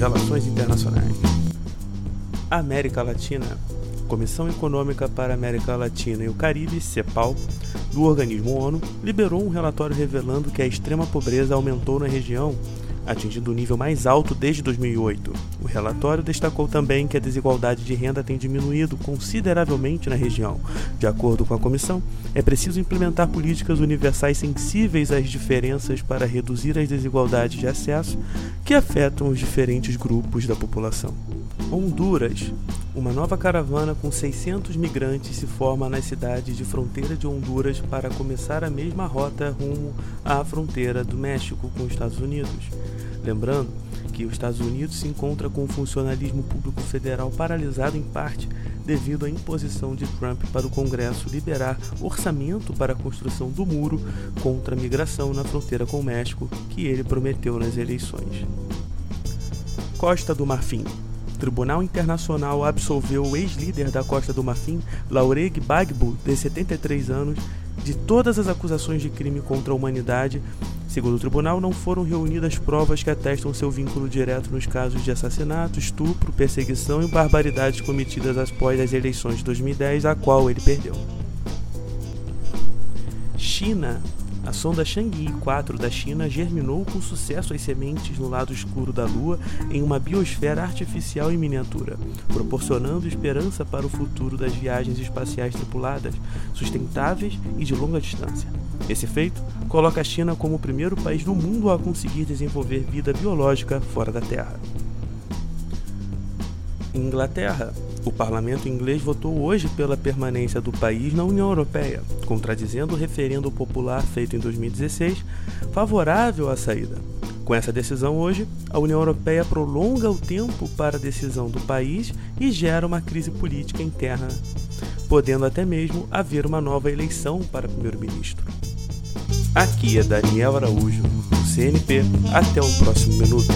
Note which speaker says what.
Speaker 1: Relações Internacionais. América Latina. Comissão Econômica para a América Latina e o Caribe, CEPAL, do organismo ONU, liberou um relatório revelando que a extrema pobreza aumentou na região atingindo o nível mais alto desde 2008. O relatório destacou também que a desigualdade de renda tem diminuído consideravelmente na região. De acordo com a comissão, é preciso implementar políticas universais sensíveis às diferenças para reduzir as desigualdades de acesso que afetam os diferentes grupos da população. Honduras. Uma nova caravana com 600 migrantes se forma nas cidades de fronteira de Honduras para começar a mesma rota rumo à fronteira do México com os Estados Unidos. Lembrando que os Estados Unidos se encontra com o funcionalismo público federal paralisado em parte devido à imposição de Trump para o Congresso liberar orçamento para a construção do muro contra a migração na fronteira com o México que ele prometeu nas eleições. Costa do Marfim. Tribunal Internacional absolveu o ex-líder da Costa do Marfim, Laureg Gbagbo, de 73 anos, de todas as acusações de crime contra a humanidade. Segundo o tribunal, não foram reunidas provas que atestam seu vínculo direto nos casos de assassinato, estupro, perseguição e barbaridades cometidas após as eleições de 2010, a qual ele perdeu. China a sonda Chang'e 4 da China germinou com sucesso as sementes no lado escuro da Lua em uma biosfera artificial em miniatura, proporcionando esperança para o futuro das viagens espaciais tripuladas, sustentáveis e de longa distância. Esse feito coloca a China como o primeiro país do mundo a conseguir desenvolver vida biológica fora da Terra. Inglaterra. O parlamento inglês votou hoje pela permanência do país na União Europeia, contradizendo o referendo popular feito em 2016, favorável à saída. Com essa decisão hoje, a União Europeia prolonga o tempo para a decisão do país e gera uma crise política interna, podendo até mesmo haver uma nova eleição para primeiro-ministro. Aqui é Daniel Araújo, do CNP. Até o próximo minuto.